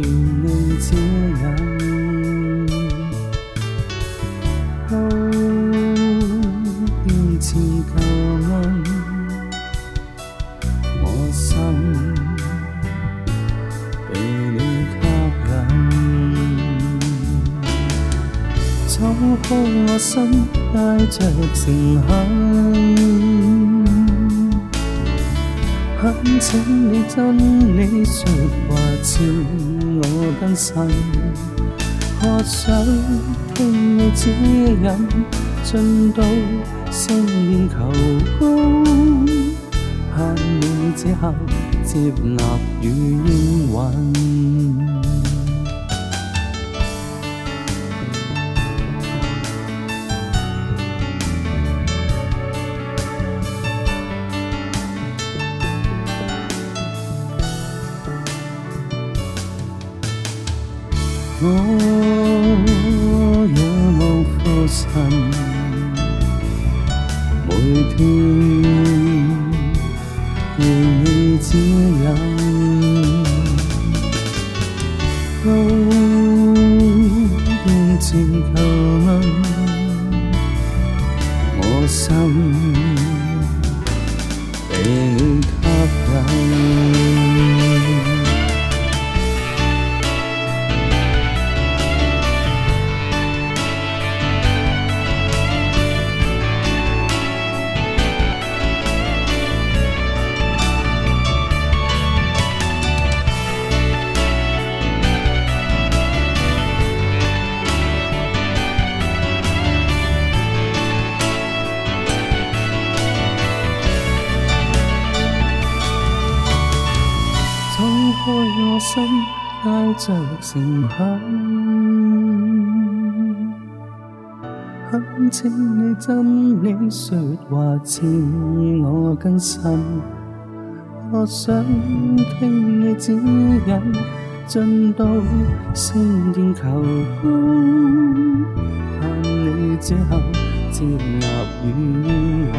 原你牵引，都变至感恩。我心被你吸引，抽开我心，挨着成恨。请你真，理说话，照我跟神，渴想听你指引，进到圣殿求高，盼你这刻接纳应允。我也望浮神，每天如指引，都虔诚求问我心。着诚恳，恳请你真你说话，赐我更深。我想听你指引，进到圣殿求高，盼你这刻接纳与勉，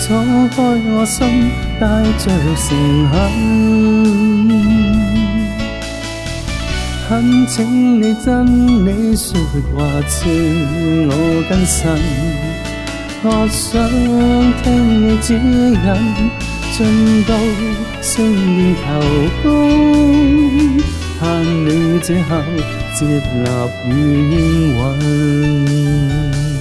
敞开我心。带着诚恳，恳请你真，你说话赐我根身。我想听你指引，进到圣殿求光，盼你这刻接纳与应允。